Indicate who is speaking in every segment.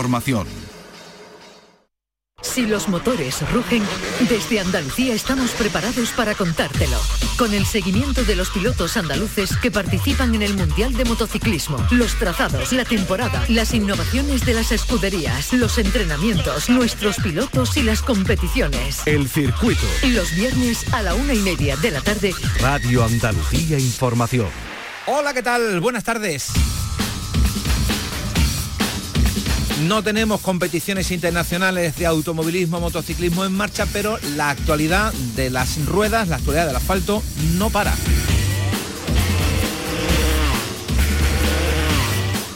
Speaker 1: Formación.
Speaker 2: Si los motores rugen, desde Andalucía estamos preparados para contártelo. Con el seguimiento de los pilotos andaluces que participan en el Mundial de Motociclismo, los trazados, la temporada, las innovaciones de las escuderías, los entrenamientos, nuestros pilotos y las competiciones.
Speaker 3: El circuito.
Speaker 2: Los viernes a la una y media de la tarde.
Speaker 3: Radio Andalucía Información.
Speaker 4: Hola, ¿qué tal? Buenas tardes. No tenemos competiciones internacionales de automovilismo, motociclismo en marcha, pero la actualidad de las ruedas, la actualidad del asfalto no para.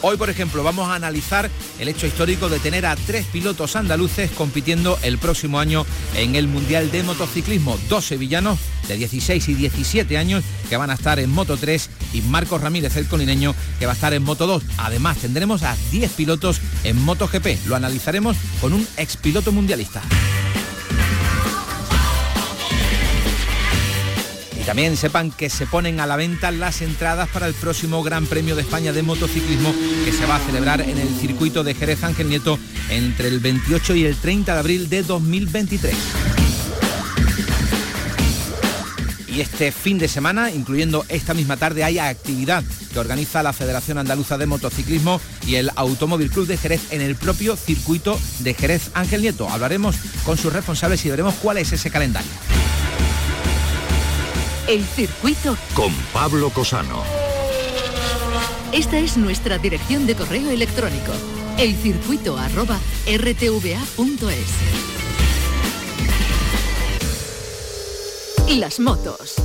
Speaker 4: Hoy, por ejemplo, vamos a analizar el hecho histórico de tener a tres pilotos andaluces compitiendo el próximo año en el Mundial de Motociclismo. Dos sevillanos de 16 y 17 años que van a estar en Moto 3 y Marcos Ramírez, el colineño, que va a estar en Moto 2. Además, tendremos a 10 pilotos en MotoGP. Lo analizaremos con un expiloto mundialista. También sepan que se ponen a la venta las entradas para el próximo Gran Premio de España de motociclismo que se va a celebrar en el circuito de Jerez Ángel Nieto entre el 28 y el 30 de abril de 2023. Y este fin de semana, incluyendo esta misma tarde, hay actividad que organiza la Federación Andaluza de Motociclismo y el Automóvil Club de Jerez en el propio circuito de Jerez Ángel Nieto. Hablaremos con sus responsables y veremos cuál es ese calendario.
Speaker 2: El circuito
Speaker 3: con Pablo Cosano.
Speaker 2: Esta es nuestra dirección de correo electrónico. Elcircuito arroba rtva.es. Las motos.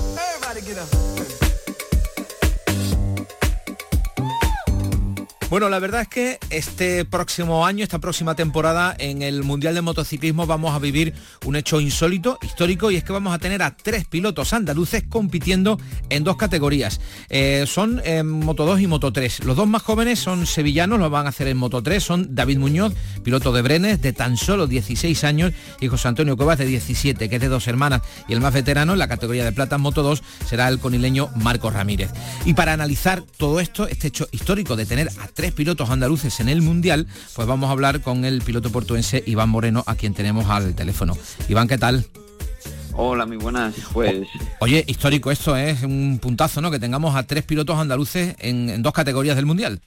Speaker 4: Bueno, la verdad es que este próximo año, esta próxima temporada, en el Mundial de Motociclismo vamos a vivir un hecho insólito, histórico, y es que vamos a tener a tres pilotos andaluces compitiendo en dos categorías. Eh, son en Moto 2 y Moto 3. Los dos más jóvenes son sevillanos, lo van a hacer en Moto 3, son David Muñoz, piloto de Brenes, de tan solo 16 años, y José Antonio Cuevas, de 17, que es de dos hermanas. Y el más veterano en la categoría de plata en Moto 2 será el conileño Marcos Ramírez. Y para analizar todo esto, este hecho histórico de tener a pilotos andaluces en el Mundial, pues vamos a hablar con el piloto portuense Iván Moreno, a quien tenemos al teléfono. Iván, ¿qué tal?
Speaker 5: Hola, muy buenas. Pues.
Speaker 4: Oye, histórico esto, ¿eh? es un puntazo, ¿no? Que tengamos a tres pilotos andaluces en, dos categorías del Mundial.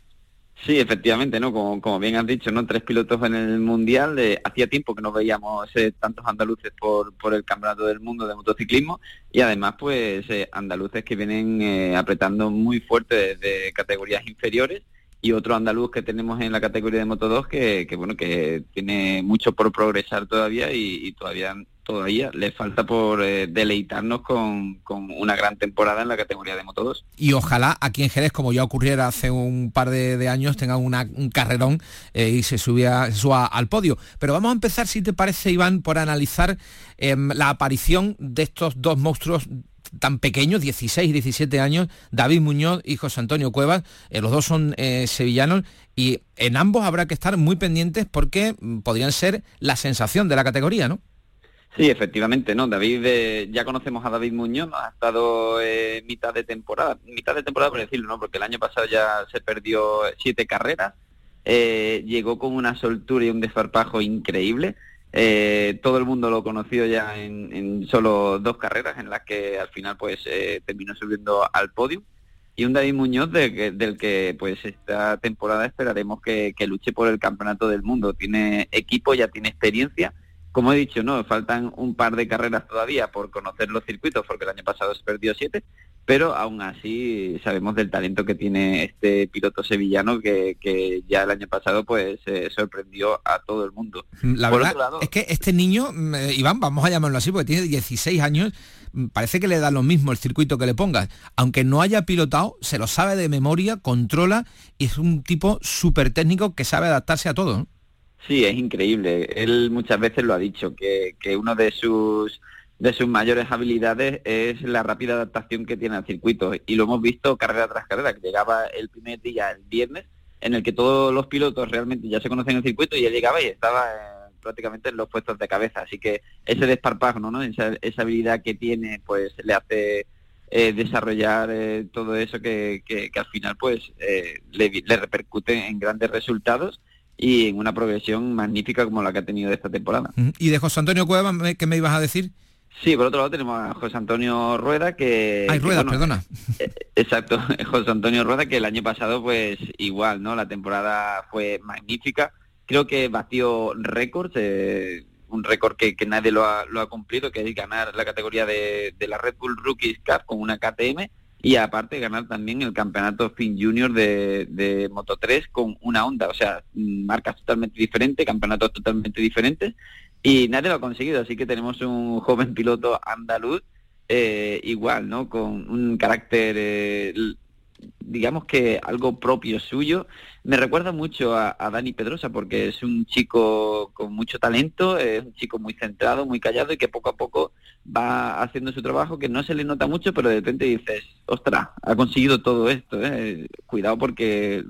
Speaker 5: Sí, efectivamente, ¿no? Como, como, bien has dicho, ¿no? Tres pilotos en el Mundial. hacía tiempo que no veíamos eh, tantos andaluces por, por el Campeonato del Mundo de Motociclismo y además, pues, eh, andaluces que vienen apretando muy fuerte desde categorías inferiores y otro andaluz que tenemos en la categoría de Moto 2 que, bueno que tiene mucho por progresar todavía y, todavía todavía le falta por eh, deleitarnos con, una gran temporada en la categoría de Moto 2.
Speaker 4: Y ojalá aquí en Jerez, como ya ocurriera hace un par de, años, tenga un carrerón eh, y se, subía, suba al podio. Pero vamos a empezar, si te parece, Iván, por analizar em, la aparición de estos dos monstruos tan pequeños, 16 y 17 años, David Muñoz y José Antonio Cuevas, eh, los dos son eh, sevillanos y en ambos habrá que estar muy pendientes porque mm, podrían ser la sensación de la categoría, ¿no?
Speaker 5: Sí, efectivamente, ¿no? David, eh, ya conocemos a David Muñoz, ha estado mitad de temporada, mitad de temporada por decirlo, ¿no? Porque el año pasado ya se perdió siete carreras, llegó con una soltura y un desfarpajo increíble, eh, todo el mundo lo conoció ya en, solo dos carreras en las que al final pues eh, terminó subiendo al podio. Y un David Muñoz del que pues esta temporada esperaremos que, luche por el campeonato del mundo. Tiene equipo ya tiene experiencia. Como he dicho no faltan un par de carreras todavía por conocer los circuitos porque el año pasado se perdió siete pero aún así sabemos del talento que tiene este piloto sevillano que, ya el año pasado pues eh, sorprendió a todo el mundo.
Speaker 4: La verdad es que este niño, eh, Iván, vamos a llamarlo así, porque tiene 16 años, mm, parece que le da lo mismo el circuito que le pongas. Aunque no haya pilotado, se lo sabe de memoria, controla y es un tipo súper técnico que sabe adaptarse a todo.
Speaker 5: Sí, es increíble. Él muchas veces lo ha dicho, que, que uno de sus de sus mayores habilidades es la rápida adaptación que tiene al circuito. Y lo hemos visto carrera tras carrera, que llegaba el primer día, el viernes, en el que todos los pilotos realmente ya se conocen el circuito y él llegaba y estaba eh, prácticamente en los puestos de cabeza. Así que ese desparpajo, ¿no? Esa, habilidad que tiene, pues le hace eh, desarrollar eh, todo eso que, al final pues le, le repercute en grandes resultados y en una progresión magnífica como la que ha tenido esta temporada.
Speaker 4: ¿Y de José Antonio Cueva qué me ibas a decir?
Speaker 5: Sí, por otro lado tenemos a José Antonio Rueda que...
Speaker 4: Ay, Rueda, perdona.
Speaker 5: Eh, exacto, José Antonio Rueda que el año pasado pues igual, ¿no? La temporada fue magnífica. Creo que batió récords, eh, un récord que, nadie lo ha, lo ha, cumplido, que es ganar la categoría de, la Red Bull Rookies Cup con una KTM y aparte ganar también el campeonato Fin Junior de, de Moto 3 con una Honda, o sea, marcas totalmente diferentes, campeonatos totalmente diferentes y nadie lo ha conseguido, así que tenemos un joven piloto andaluz eh, igual, ¿no? Con un carácter, eh, digamos que algo propio suyo. Me recuerda mucho a, Dani Pedrosa porque es un chico con mucho talento, es un chico muy centrado, muy callado y que poco a poco va haciendo su trabajo, que no se le nota mucho, pero de repente dices, ostras, ha conseguido todo esto. ¿eh? Cuidado porque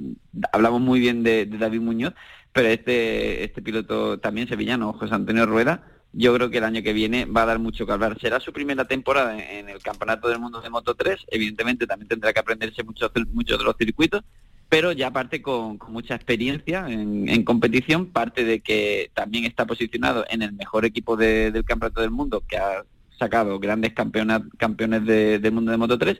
Speaker 5: hablamos muy bien de David Muñoz, pero este, este piloto también sevillano, José Antonio Rueda, yo creo que el año que viene va a dar mucho que hablar. Será su primera temporada en el Campeonato del Mundo de Moto 3, evidentemente también tendrá que aprenderse muchos de los circuitos, pero ya parte con, mucha experiencia en, competición, parte de que también está posicionado en el mejor equipo del Campeonato del Mundo, que ha sacado grandes campeones del mundo de Moto 3,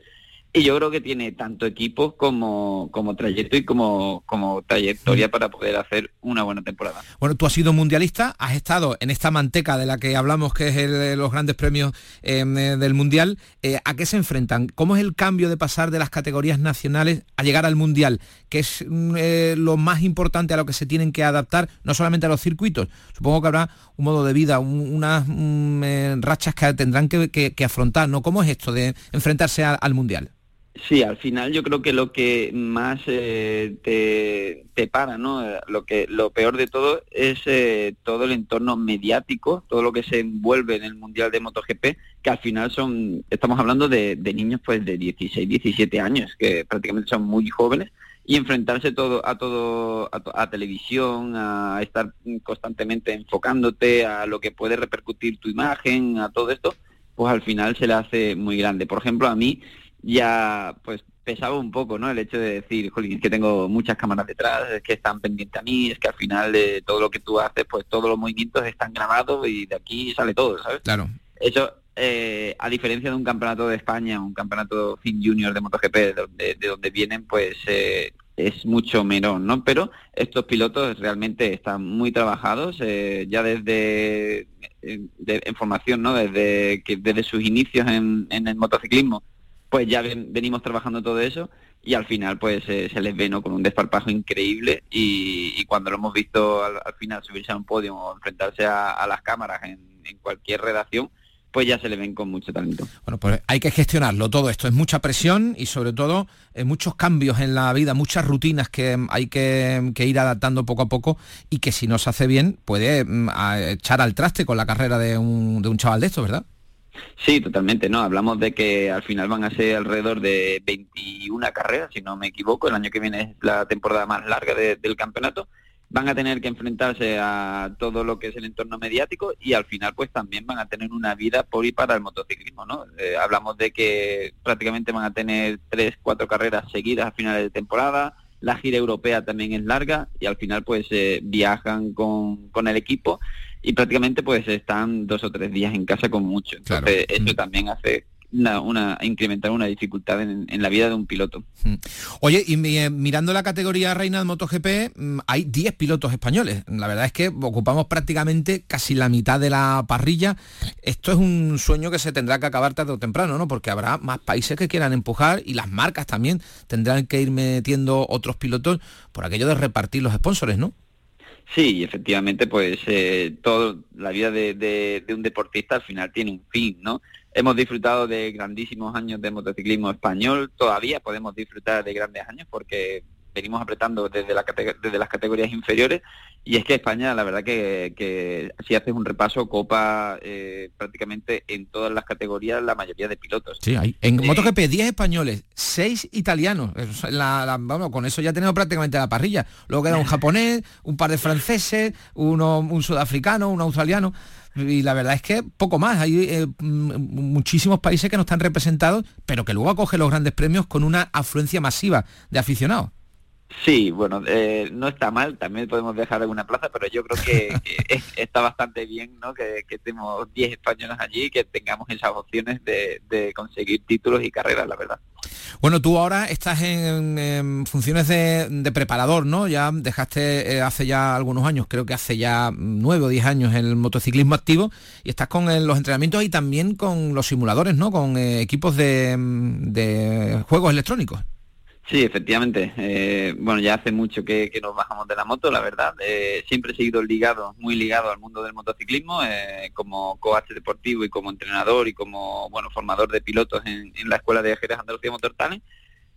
Speaker 5: y yo creo que tiene tanto equipo como, como trayecto y como, como trayectoria para poder hacer una buena temporada.
Speaker 4: Bueno, tú has sido mundialista, has estado en esta manteca de la que hablamos, que es el, los grandes premios em, eh, del Mundial. Eh, ¿A qué se enfrentan? ¿Cómo es el cambio de pasar de las categorías nacionales a llegar al Mundial? ¿Qué es mm, eh, lo más importante a lo que se tienen que adaptar, no solamente a los circuitos? Supongo que habrá un modo de vida, unas mm, rachas que tendrán que, afrontar, ¿no? ¿Cómo es esto de enfrentarse al Mundial?
Speaker 5: Sí, al final yo creo que lo que más eh, te, te, para, ¿no? Lo que lo peor de todo es eh, todo el entorno mediático, todo lo que se envuelve en el mundial de MotoGP, que al final son, estamos hablando de, niños pues de 16, 17 años, que prácticamente son muy jóvenes y enfrentarse todo a todo a, televisión, a estar constantemente enfocándote a lo que puede repercutir tu imagen, a todo esto, pues al final se le hace muy grande. Por ejemplo, a mí ya pues pesaba un poco, ¿no? El hecho de decir, jolín, es que tengo muchas cámaras detrás, es que están pendientes a mí, es que al final de todo lo que tú haces, pues todos los movimientos están grabados y de aquí sale todo, ¿sabes?
Speaker 4: Claro.
Speaker 5: Eso, eh, a diferencia de un campeonato de España, un campeonato fin junior de MotoGP, de donde, de donde vienen, pues eh, es mucho menor, ¿no? Pero estos pilotos realmente están muy trabajados, eh, ya desde en formación, ¿no? Desde que desde sus inicios en, en el motociclismo pues ya venimos trabajando todo eso y al final pues eh, se les ve ¿no? con un desparpajo increíble y, cuando lo hemos visto al, final subirse a un podio o enfrentarse a, las cámaras en, cualquier redacción, pues ya se le ven con mucho talento.
Speaker 4: Bueno, pues hay que gestionarlo todo esto, es mucha presión y sobre todo eh, muchos cambios en la vida, muchas rutinas que hay que, ir adaptando poco a poco y que si no se hace bien puede mm, echar al traste con la carrera de un, de un chaval de estos, ¿verdad?
Speaker 5: Sí, totalmente, ¿no? Hablamos de que al final van a ser alrededor de 21 carreras, si no me equivoco, el año que viene es la temporada más larga del campeonato, van a tener que enfrentarse a todo lo que es el entorno mediático y al final pues también van a tener una vida por y para el motociclismo, ¿no? Eh, hablamos de que prácticamente van a tener tres, cuatro carreras seguidas a finales de temporada, la gira europea también es larga y al final pues eh, viajan con, con el equipo y prácticamente pues están dos o tres días en casa con mucho. Entonces eso mm. también hace una, incrementar una dificultad en, la vida de un piloto. Mm.
Speaker 4: Oye, y eh, mirando la categoría reina de MotoGP, mm, hay 10 pilotos españoles. La verdad es que ocupamos prácticamente casi la mitad de la parrilla. Esto es un sueño que se tendrá que acabar tarde o temprano, ¿no? Porque habrá más países que quieran empujar y las marcas también tendrán que ir metiendo otros pilotos por aquello de repartir los sponsores, ¿no?
Speaker 5: Sí, efectivamente, pues eh, toda la vida de, un deportista al final tiene un fin, ¿no? Hemos disfrutado de grandísimos años de motociclismo español, todavía podemos disfrutar de grandes años porque venimos apretando desde, la, desde las categorías inferiores y es que España, la verdad que, si haces un repaso, copa eh, prácticamente en todas las categorías la mayoría de pilotos.
Speaker 4: Sí, hay. En eh, MotoGP 10 españoles, 6 italianos. La, con eso ya tenemos prácticamente la parrilla. Luego queda un japonés, un par de franceses, uno, un sudafricano, un australiano y la verdad es que poco más. Hay eh, muchísimos países que no están representados, pero que luego acogen los grandes premios con una afluencia masiva de aficionados.
Speaker 5: Sí, bueno, eh, no está mal, también podemos dejar alguna plaza, pero yo creo que, está bastante bien ¿no? que, que estemos 10 españoles allí y que tengamos esas opciones de, conseguir títulos y carreras, la verdad.
Speaker 4: Bueno, tú ahora estás en, funciones de, preparador, ¿no? Ya dejaste eh, hace ya algunos años, creo que hace ya nueve o diez años el motociclismo activo y estás con eh, los entrenamientos y también con los simuladores, ¿no? Con equipos de juegos electrónicos.
Speaker 5: Sí, efectivamente. Eh, bueno, ya hace mucho que, nos bajamos de la moto, la verdad. Eh, siempre he seguido ligado, muy ligado al mundo del motociclismo, eh, como coach deportivo y como entrenador y como bueno formador de pilotos en, la Escuela de Jerez Andalucía Motor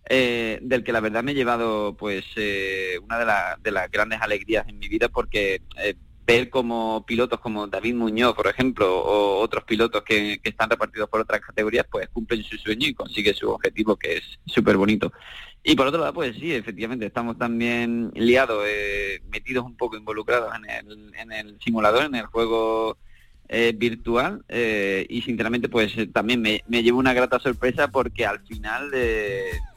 Speaker 5: del que la verdad me he llevado pues una de, las grandes alegrías en mi vida porque ver como pilotos como David Muñoz, por ejemplo, o otros pilotos que, que, están repartidos por otras categorías, pues cumplen su sueño y consiguen su objetivo, que es súper bonito. Y por otro lado, pues sí, efectivamente, estamos también liados, eh, metidos un poco involucrados en el, en el simulador, en el juego eh, virtual eh, y sinceramente pues también me, llevo una grata sorpresa porque al final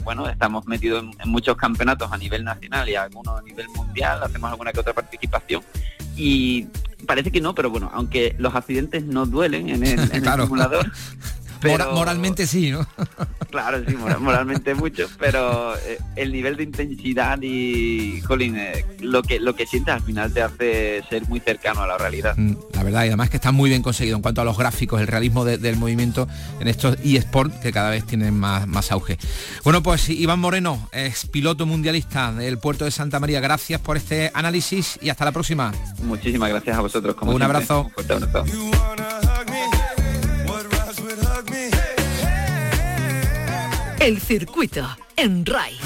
Speaker 5: bueno estamos metidos en, muchos campeonatos a nivel nacional y algunos a nivel mundial hacemos alguna que otra participación y parece que no pero bueno aunque los accidentes no duelen en el, en el simulador
Speaker 4: moralmente sí, ¿no?
Speaker 5: claro, sí, moralmente mucho, pero eh, el nivel de intensidad y, Colin, eh, lo que lo que sientes al final te hace ser muy cercano a la realidad. Mm,
Speaker 4: la verdad, y además que está muy bien conseguido en cuanto a los gráficos, el realismo del movimiento en estos eSport que cada vez tienen más, más auge. Bueno, pues Iván Moreno es piloto mundialista del puerto de Santa María. Gracias por este análisis y hasta la próxima.
Speaker 5: Muchísimas gracias a vosotros.
Speaker 4: Como Un abrazo.
Speaker 2: El circuito en RAI.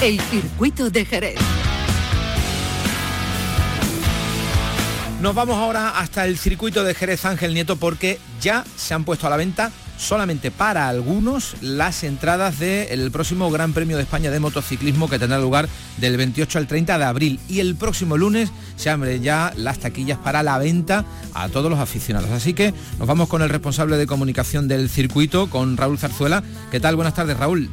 Speaker 2: El circuito de Jerez.
Speaker 4: Nos vamos ahora hasta el circuito de Jerez Ángel Nieto porque ya se han puesto a la venta solamente para algunos las entradas del próximo Gran Premio de España de motociclismo que tendrá lugar del 28 al 30 de abril. Y el próximo lunes se abren ya las taquillas para la venta a todos los aficionados. Así que nos vamos con el responsable de comunicación del circuito, con Raúl Zarzuela. ¿Qué tal? Buenas tardes, Raúl.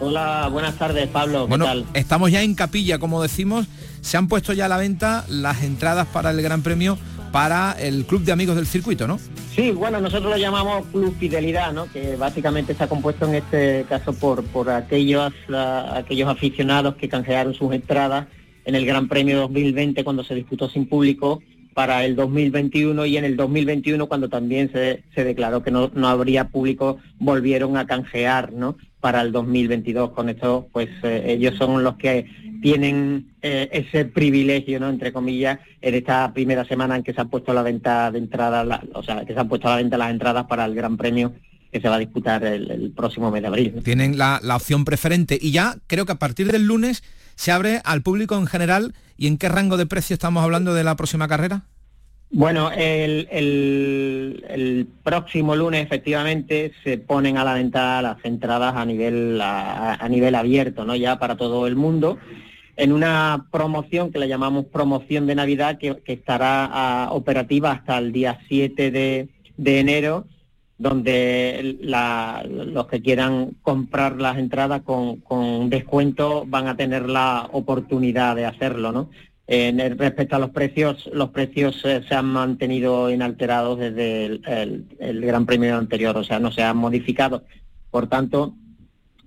Speaker 1: Hola, buenas tardes, Pablo.
Speaker 4: bueno, estamos ya en capilla, como decimos. Se han puesto ya a la venta las entradas para el Gran Premio para el Club de Amigos del Circuito, ¿no?
Speaker 1: Sí, bueno, nosotros lo llamamos Club Fidelidad, ¿no? que básicamente está compuesto en este caso por, por aquellos, aquellos aficionados que canjearon sus entradas en el Gran Premio 2020 cuando se disputó sin público para el 2021 y en el 2021 cuando también se, se declaró que no, no, habría público volvieron a canjear ¿no? para el 2022. Con esto pues eh, ellos son los que tienen eh, ese privilegio, ¿no? entre comillas, en esta primera semana en que se han puesto a la venta de entradas, o sea, que se han puesto a la venta las entradas para el Gran Premio que se va a disputar el, próximo mes de abril.
Speaker 4: Tienen la, opción preferente y ya creo que a partir del lunes se abre al público en general y en qué rango de precio estamos hablando de la próxima carrera.
Speaker 1: Bueno, el, el, próximo lunes efectivamente se ponen a la venta las entradas a nivel a, nivel abierto, ¿no? Ya para todo el mundo en una promoción que le llamamos promoción de Navidad que, estará ah, operativa hasta el día 7 de, enero, donde los que quieran comprar las entradas con, descuento van a tener la oportunidad de hacerlo, ¿no? En respecto a los precios, los precios eh, se han mantenido inalterados desde el, el, Gran Premio anterior, o sea, no se han modificado. Por tanto,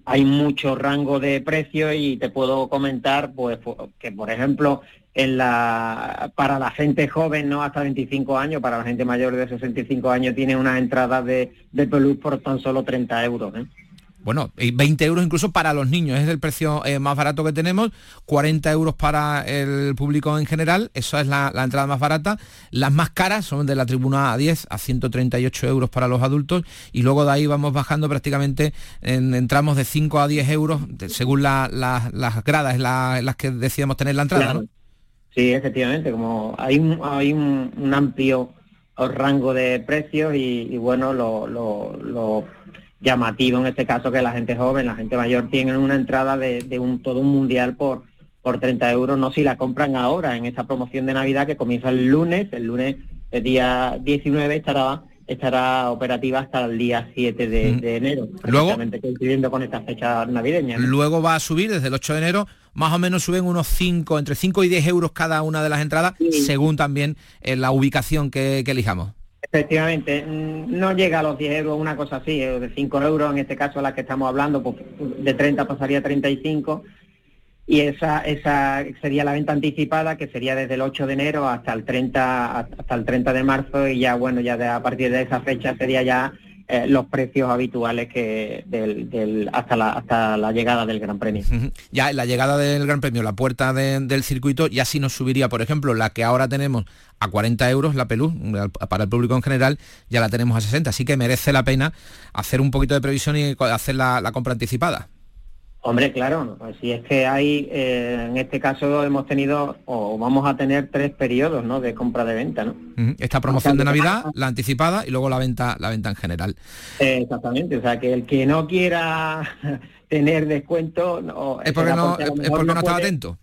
Speaker 1: hay mucho rango de precio y te puedo comentar pues que por ejemplo en la para la gente joven no hasta 25 años para la gente mayor de 65 años tiene una entrada de, de por tan solo 30 euros ¿eh?
Speaker 4: Bueno, 20 euros incluso para los niños, es el precio eh, más barato que tenemos, 40 euros para el público en general, eso es la, entrada más barata. Las más caras son de la tribuna a 10 a 138 euros para los adultos. Y luego de ahí vamos bajando prácticamente, en, tramos de 5 a 10 euros según las gradas las que decíamos tener la entrada.
Speaker 1: Sí, efectivamente, como hay un, hay un, amplio rango de precios y, bueno, lo llamativo en este caso que la gente joven, la gente mayor tienen una entrada de, un todo un mundial por por 30 euros, no si la compran ahora en esta promoción de Navidad que comienza el lunes, el lunes el día 19 estará estará operativa hasta el día 7 de, enero,
Speaker 4: luego
Speaker 1: coincidiendo con esta fecha navideña.
Speaker 4: Luego va a subir desde el 8 de enero, más o menos suben unos 5, entre 5 y 10 euros cada una de las entradas, según también en la ubicación que, elijamos.
Speaker 1: Efectivamente, mm, no llega a los 10 euros, una cosa así, eh, de 5 euros en este caso la que estamos hablando, pues de 30 pasaría a 35 y esa, esa sería la venta anticipada que sería desde el 8 de enero hasta el 30 hasta el 30 de marzo y ya bueno ya de, a partir de esa fecha sería ya eh, los precios habituales que del, hasta la hasta la llegada del Gran Premio.
Speaker 4: Ya la llegada del Gran Premio, la puerta del circuito ya sí nos subiría, por ejemplo, la que ahora tenemos a 40 euros la pelú para el público en general ya la tenemos a 60, así que merece la pena hacer un poquito de previsión y hacer la compra anticipada.
Speaker 1: Hombre, claro, si es que hay, eh, en este caso hemos tenido o vamos a tener tres periodos ¿no? de compra de venta. ¿no?
Speaker 4: Esta promoción de Navidad, la anticipada y luego la venta, la venta en general.
Speaker 1: exactamente, o sea que el que no quiera tener descuento...
Speaker 4: No, es porque no, es porque no, estaba atento.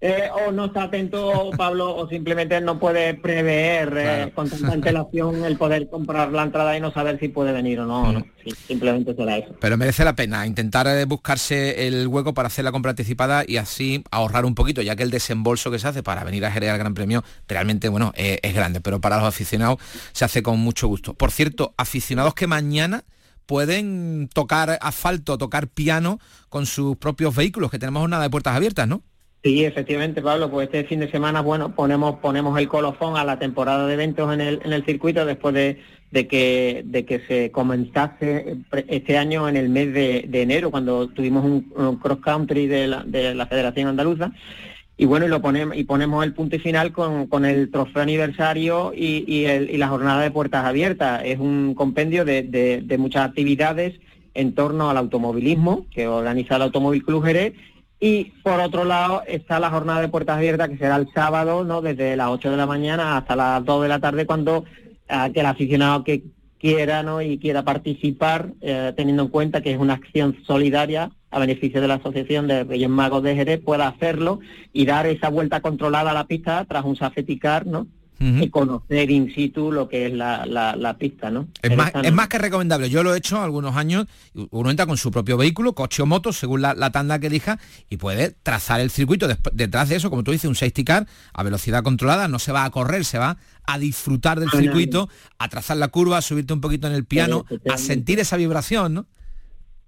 Speaker 1: Eh, o no está atento Pablo o simplemente no puede prever eh, con tanta antelación el poder comprar la entrada y no saber si puede venir o no, no. simplemente será eso.
Speaker 4: Pero merece la pena intentar eh, buscarse el hueco para hacer la compra anticipada y así ahorrar un poquito, ya que el desembolso que se hace para venir a Jerez al Gran Premio realmente bueno es grande, pero para los aficionados se hace con mucho gusto. Por cierto, aficionados que mañana pueden tocar asfalto, tocar piano con sus propios vehículos, que tenemos una de puertas abiertas, ¿no?
Speaker 1: Sí, efectivamente, Pablo, pues este fin de semana, bueno, ponemos ponemos el colofón a la temporada de eventos en el, en el circuito después de, de, que, de que se comenzase este año en el mes de, enero, cuando tuvimos un, cross country de la, de la Federación Andaluza. Y bueno, y lo ponemos y ponemos el punto y final con, con el trofeo aniversario y, y, el, y, la jornada de puertas abiertas. Es un compendio de, de, de muchas actividades en torno al automovilismo que organiza el Automóvil Club Jerez y por otro lado está la jornada de puertas abiertas que será el sábado, ¿no? Desde las 8 de la mañana hasta las 2 de la tarde cuando aquel aficionado que quiera ¿no? y quiera participar, eh, teniendo en cuenta que es una acción solidaria a beneficio de la Asociación de Reyes Magos de Jerez, pueda hacerlo y dar esa vuelta controlada a la pista tras un safety car, ¿no? Y conocer in situ lo que es la, la, pista, ¿no?
Speaker 4: Es más, es más, que recomendable. Yo lo he hecho algunos años. Uno entra con su propio vehículo, coche o moto, según la, tanda que elija, y puede trazar el circuito. detrás de eso, como tú dices, un safety car a velocidad controlada. No se va a correr, se va a disfrutar del circuito, a trazar la curva, a subirte un poquito en el piano, a sentir esa vibración, ¿no?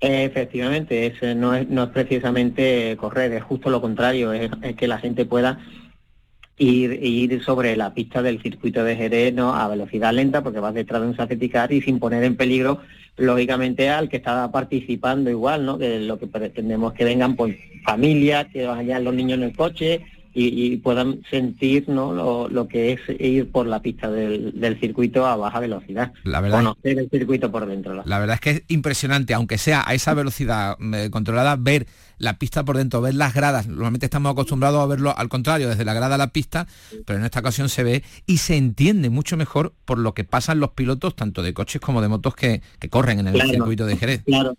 Speaker 1: Efectivamente, es, no, es, no es precisamente correr, es justo lo contrario, es que la gente pueda ir, ir sobre la pista del circuito de Jerez ¿no? a velocidad lenta porque vas detrás de un safety y sin poner en peligro lógicamente al que está participando igual, ¿no? Que lo que pretendemos que vengan pues familias, que vayan los niños en el coche, y, puedan sentir ¿no? lo, que es ir por la pista del, circuito a baja velocidad.
Speaker 4: La verdad,
Speaker 1: conocer el circuito por dentro.
Speaker 4: La verdad es que es impresionante, aunque sea a esa velocidad eh, controlada, ver la pista por dentro, ver las gradas. Normalmente estamos acostumbrados a verlo al contrario, desde la grada a la pista, pero en esta ocasión se ve y se entiende mucho mejor por lo que pasan los pilotos, tanto de coches como de motos que, corren en el circuito de Jerez.
Speaker 1: Claro.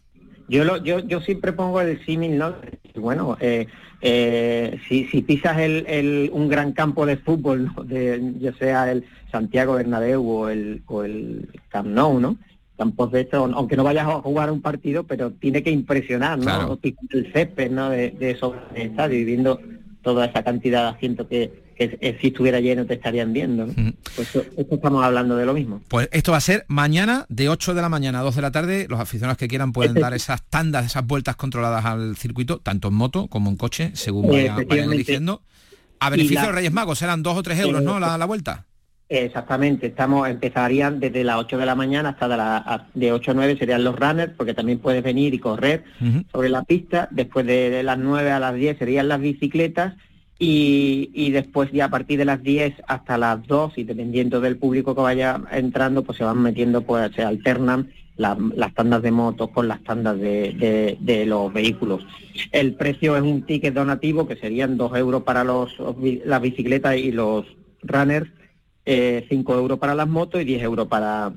Speaker 1: Yo, lo, yo, yo siempre pongo el símil, ¿no? Bueno, eh, eh, si, si, pisas el, un gran campo de fútbol, de, ya sea el Santiago Bernabéu o el, o el Camp Nou, ¿no? Campos de estos, aunque no vayas a jugar un partido, pero tiene que impresionar, ¿no? El césped, ¿no? De, de esos estadios y viendo toda esa cantidad de asientos que, si estuviera lleno te estarían viendo. Pues esto, estamos hablando de lo mismo.
Speaker 4: Pues esto va a ser mañana de 8 de la mañana a 2 de la tarde. Los aficionados que quieran pueden dar esas tandas, esas vueltas controladas al circuito, tanto en moto como en coche, según vayan, diciendo. A beneficio de Reyes Magos serán 2 o 3 euros, ¿no? La, la vuelta.
Speaker 1: Exactamente, estamos empezarían desde las 8 de la mañana hasta de, la, de 8 a 9 serían los runners, porque también puedes venir y correr sobre la pista. Después de, las 9 a las 10 serían las bicicletas y, después ya a partir de las 10 hasta las 2 y dependiendo del público que vaya entrando, pues se van metiendo, pues se alternan las tandas de motos con las tandas de, los vehículos. El precio es un ticket donativo que serían 2 euros para los, las bicicletas y los runners, eh, 5 euros para las motos y 10 euros para,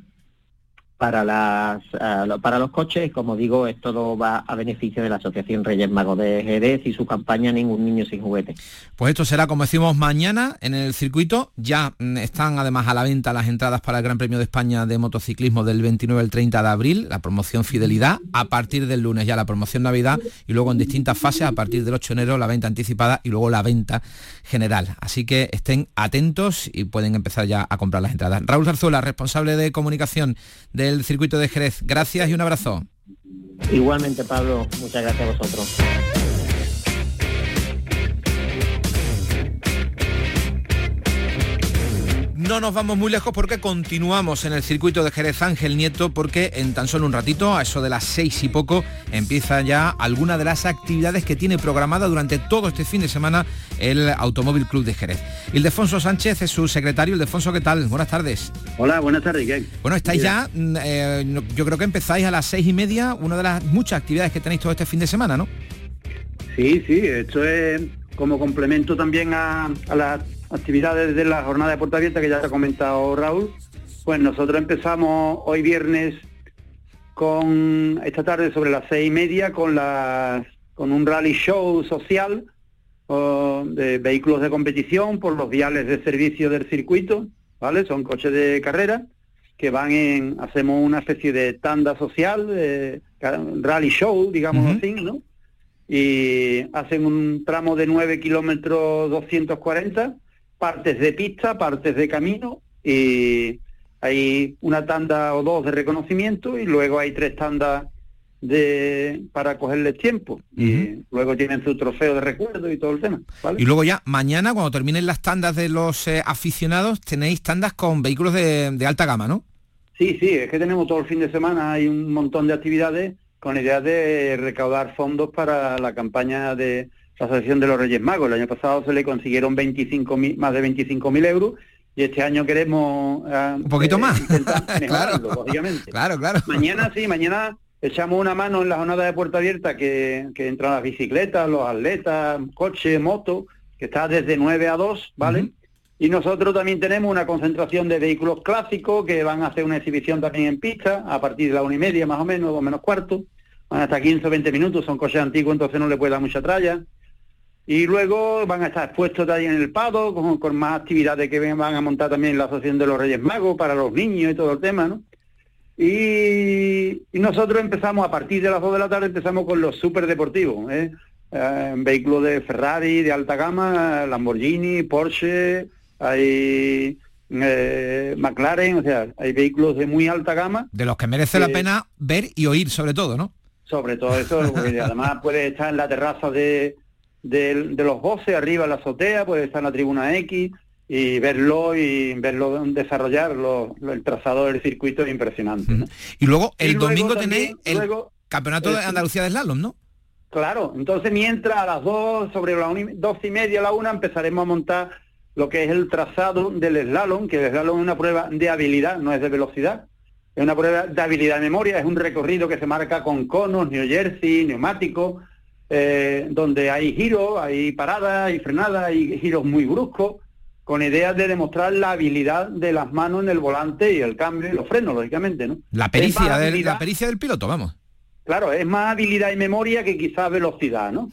Speaker 1: para las eh, para los coches como digo es todo va a beneficio de la asociación Reyes Magos de Jerez y su campaña ningún niño sin juguete.
Speaker 4: Pues esto será como decimos mañana en el circuito. Ya mm, están además a la venta las entradas para el Gran Premio de España de motociclismo del 29 al 30 de abril la promoción fidelidad a partir del lunes ya la promoción navidad y luego en distintas fases a partir del 8 de enero la venta anticipada y luego la venta general. Así que estén atentos y pueden empezar ya a comprar las entradas. Raúl Zarzuela responsable de comunicación de del circuito de Jerez. Gracias y un abrazo.
Speaker 1: Igualmente, Pablo, muchas gracias a vosotros.
Speaker 4: No nos vamos muy lejos porque continuamos en el circuito de Jerez Ángel Nieto porque en tan solo un ratito, a eso de las seis y poco, empieza ya alguna de las actividades que tiene programada durante todo este fin de semana el Automóvil Club de Jerez. Ildefonso Sánchez es su secretario. Ildefonso, ¿qué tal? Buenas tardes.
Speaker 6: Hola, buenas tardes. ¿qué?
Speaker 4: Bueno, estáis ya, mm, eh, yo creo que empezáis a las seis y media, una de las muchas actividades que tenéis todo este fin de semana, ¿no?
Speaker 6: Sí, sí, esto es como complemento también a, a las actividades de la jornada de puerta abierta que ya te ha comentado Raúl, pues nosotros empezamos hoy viernes con esta tarde sobre las seis y media con las con un rally show social de vehículos de competición por los viales de servicio del circuito, ¿vale? Son coches de carrera que van en, hacemos una especie de tanda social, de rally show, digamos así, ¿no? Y hacen un tramo de 9 kilómetros 240 partes de pista, partes de camino y hay una tanda o dos de reconocimiento y luego hay tres tandas de para cogerles tiempo. Y luego tienen su trofeo de recuerdo y todo el tema
Speaker 4: y luego ya mañana cuando terminen las tandas de los eh, aficionados tenéis tandas con vehículos de, de, alta gama no
Speaker 6: sí sí es que tenemos todo el fin de semana hay un montón de actividades con idea de recaudar fondos para la campaña de la Asociación de los Reyes Magos. El año pasado se le consiguieron 25 más de 25.000 euros y este año queremos...
Speaker 4: Ah, Un poquito eh, más.
Speaker 6: claro, lógicamente.
Speaker 4: Claro, claro.
Speaker 6: Mañana sí, mañana echamos una mano en la jornada de puerta abierta que, que entran las bicicletas, los atletas, coches, motos, que está desde 9 a 2, ¿vale? Y nosotros también tenemos una concentración de vehículos clásicos que van a hacer una exhibición también en pista a partir de la una y media más o menos, o menos cuarto. Van hasta 15 o 20 minutos, son coches antiguos, entonces no le puede dar mucha tralla. Y luego van a estar expuestos también en el Pado, con, más actividades que van a montar también la Asociación de los Reyes Magos para los niños y todo el tema, ¿no? Y, nosotros empezamos, a partir de las 2 de la tarde, empezamos con los superdeportivos, ¿eh? eh vehículos de Ferrari, de alta gama, Lamborghini, Porsche, hay eh, McLaren, o sea, hay vehículos de muy alta gama.
Speaker 4: De los que merece la pena ver y oír sobre todo, ¿no?
Speaker 6: Sobre todo eso, además puede estar en la terraza de, de, los voces arriba en la azotea, puede estar en la tribuna X y verlo y verlo desarrollar el trazado del circuito es impresionante.
Speaker 4: Y luego el domingo tenéis el campeonato de Andalucía de slalom, ¿no?
Speaker 6: Claro, entonces mientras a las dos, sobre las dos y media a la una, empezaremos a montar lo que es el trazado del slalom, que el slalom es una prueba de habilidad, no es de velocidad, es una prueba de habilidad de memoria, es un recorrido que se marca con conos, New Jersey, neumáticos, eh, donde hay giros, hay paradas, hay frenadas, hay giros muy bruscos, con ideas de demostrar la habilidad de las manos en el volante y el cambio y los frenos, lógicamente, ¿no?
Speaker 4: La pericia, del, la pericia del piloto, vamos.
Speaker 6: Claro, es más habilidad y memoria que quizás velocidad, ¿no?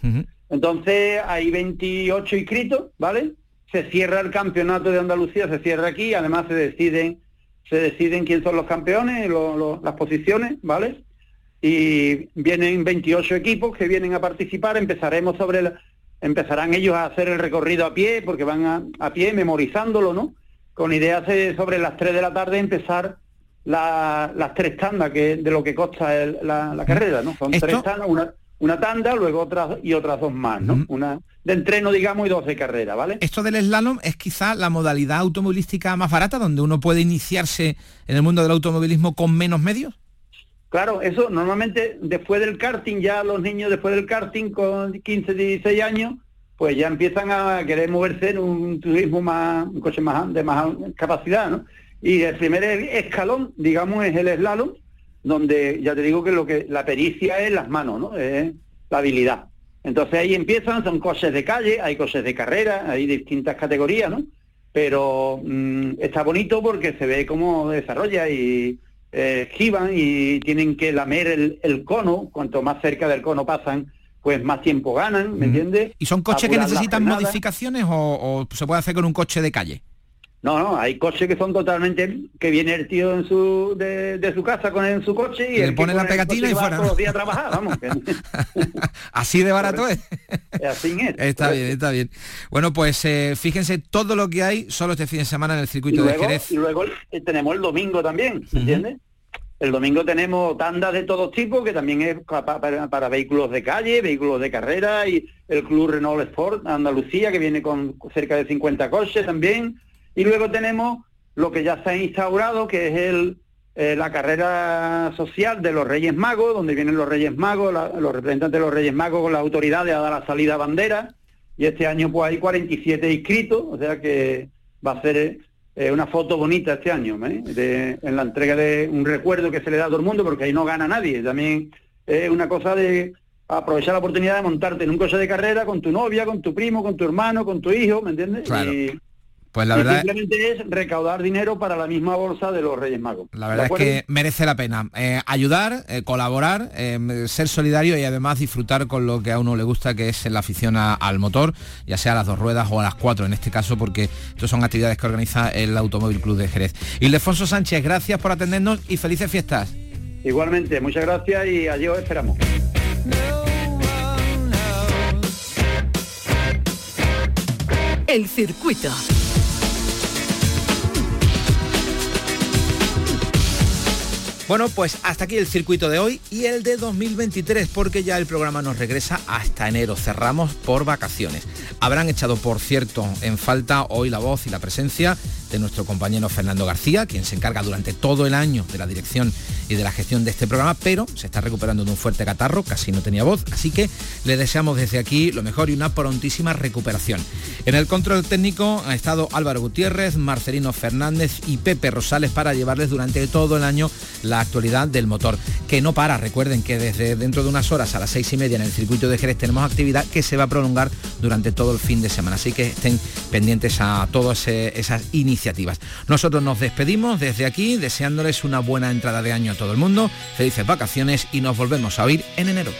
Speaker 6: Entonces hay 28 inscritos, ¿vale? Se cierra el campeonato de Andalucía, se cierra aquí, además se deciden, se deciden quién son los campeones, las posiciones, ¿vale? Y vienen 28 equipos que vienen a participar, empezaremos sobre empezarán ellos a hacer el recorrido a pie, porque van a, pie memorizándolo, ¿no? Con ideas de sobre las 3 de la tarde empezar las tres tandas que de lo que consta la, carrera, ¿no? Son tres tandas, una, una tanda, luego otras y otras dos más, ¿no? Una de entreno, digamos, y dos de carrera, ¿vale?
Speaker 4: Esto del slalom es quizá la modalidad automovilística más barata, donde uno puede iniciarse en el mundo del automovilismo con menos medios.
Speaker 6: Claro, eso normalmente después del karting, ya los niños después del karting con 15, 16 años, pues ya empiezan a querer moverse en un turismo más, un coche más de más capacidad, ¿no? Y el primer escalón, digamos, es el slalom, donde ya te digo que lo que la pericia es las manos, ¿no? Es la habilidad. Entonces ahí empiezan, son coches de calle, hay coches de carrera, hay distintas categorías, ¿no? Pero mm, está bonito porque se ve cómo desarrolla y eh, giban y tienen que lamer el, el cono, cuanto más cerca del cono pasan, pues más tiempo ganan, ¿me entiendes?
Speaker 4: ¿Y son coches que necesitan modificaciones o, se puede hacer con un coche de calle?
Speaker 6: No, no, hay coches que son totalmente que viene el tío en su de, su casa con en su coche y,
Speaker 4: le pone la pegatina y fuera.
Speaker 6: Todos los días a trabajar, vamos.
Speaker 4: así de barato es.
Speaker 6: así es.
Speaker 4: Está bien, está bien. Bueno, pues eh, fíjense todo lo que hay solo este fin de semana en el circuito de Jerez.
Speaker 6: Y luego tenemos el domingo también, ¿me entiendes? El domingo tenemos tandas de todo tipo, que también es para, vehículos de calle, vehículos de carrera, y el Club Renault Sport Andalucía, que viene con cerca de 50 coches también. Y luego tenemos lo que ya se ha instaurado, que es el, eh, la carrera social de los Reyes Magos, donde vienen los Reyes Magos, los representantes de los Reyes Magos con las autoridades a dar la salida a bandera. Y este año pues hay 47 inscritos, o sea que va a ser eh, una foto bonita este año, ¿eh? en la entrega de un recuerdo que se le da a todo el mundo, porque ahí no gana nadie. También es una cosa de aprovechar la oportunidad de montarte en un coche de carrera con tu novia, con tu primo, con tu hermano, con tu hijo, ¿me entiendes?
Speaker 4: Pues la verdad
Speaker 6: simplemente es recaudar dinero para la misma bolsa de los Reyes Magos.
Speaker 4: La verdad es que merece la pena eh, ayudar, eh, colaborar, eh, ser solidario y además disfrutar con lo que a uno le gusta, que es la afición al motor, ya sea a las dos ruedas o a las cuatro en este caso, porque estas son actividades que organiza el Automóvil Club de Jerez. Ildefonso Sánchez, gracias por atendernos y felices fiestas.
Speaker 6: Igualmente, muchas gracias y allí os esperamos.
Speaker 2: El circuito.
Speaker 4: Bueno, pues hasta aquí el circuito de hoy y el de 2023, porque ya el programa nos regresa hasta enero. Cerramos por vacaciones. Habrán echado, por cierto, en falta hoy la voz y la presencia de nuestro compañero Fernando García, quien se encarga durante todo el año de la dirección y de la gestión de este programa, pero se está recuperando de un fuerte catarro, casi no tenía voz, así que le deseamos desde aquí lo mejor y una prontísima recuperación. En el control técnico ha estado Álvaro Gutiérrez, Marcelino Fernández y Pepe Rosales para llevarles durante todo el año la actualidad del motor, que no para. Recuerden que desde dentro de unas horas a las seis y media en el circuito de Jerez tenemos actividad que se va a prolongar durante todo el fin de semana. Así que estén pendientes a todas esas Nosotros nos despedimos desde aquí deseándoles una buena entrada de año a todo el mundo, felices vacaciones y nos volvemos a oír en enero.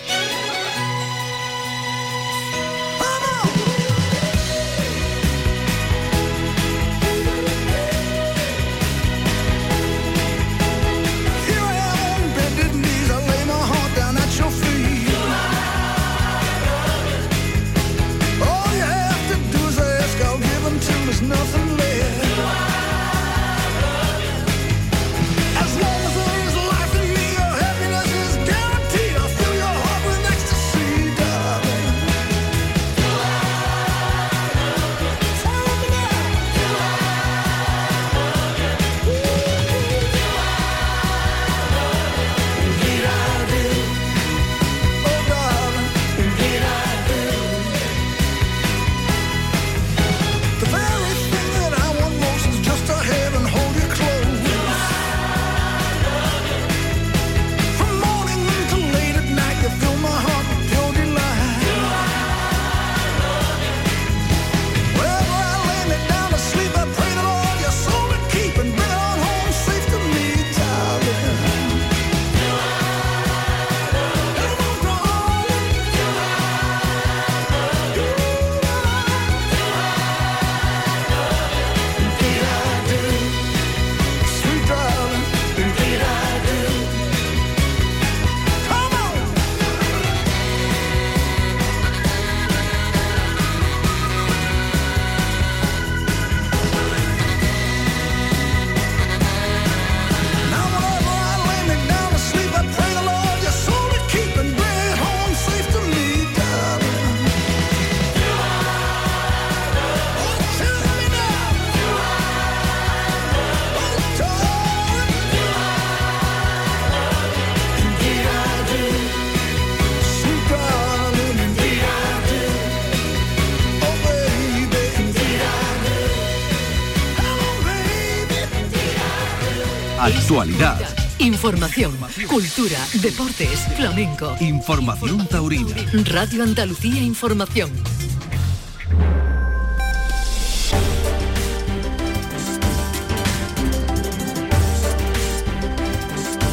Speaker 2: Actualidad. Información, cultura, deportes, flamenco.
Speaker 3: Información taurina.
Speaker 2: Radio Andalucía Información.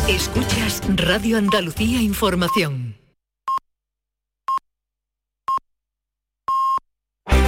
Speaker 2: Escuchas Radio Andalucía Información.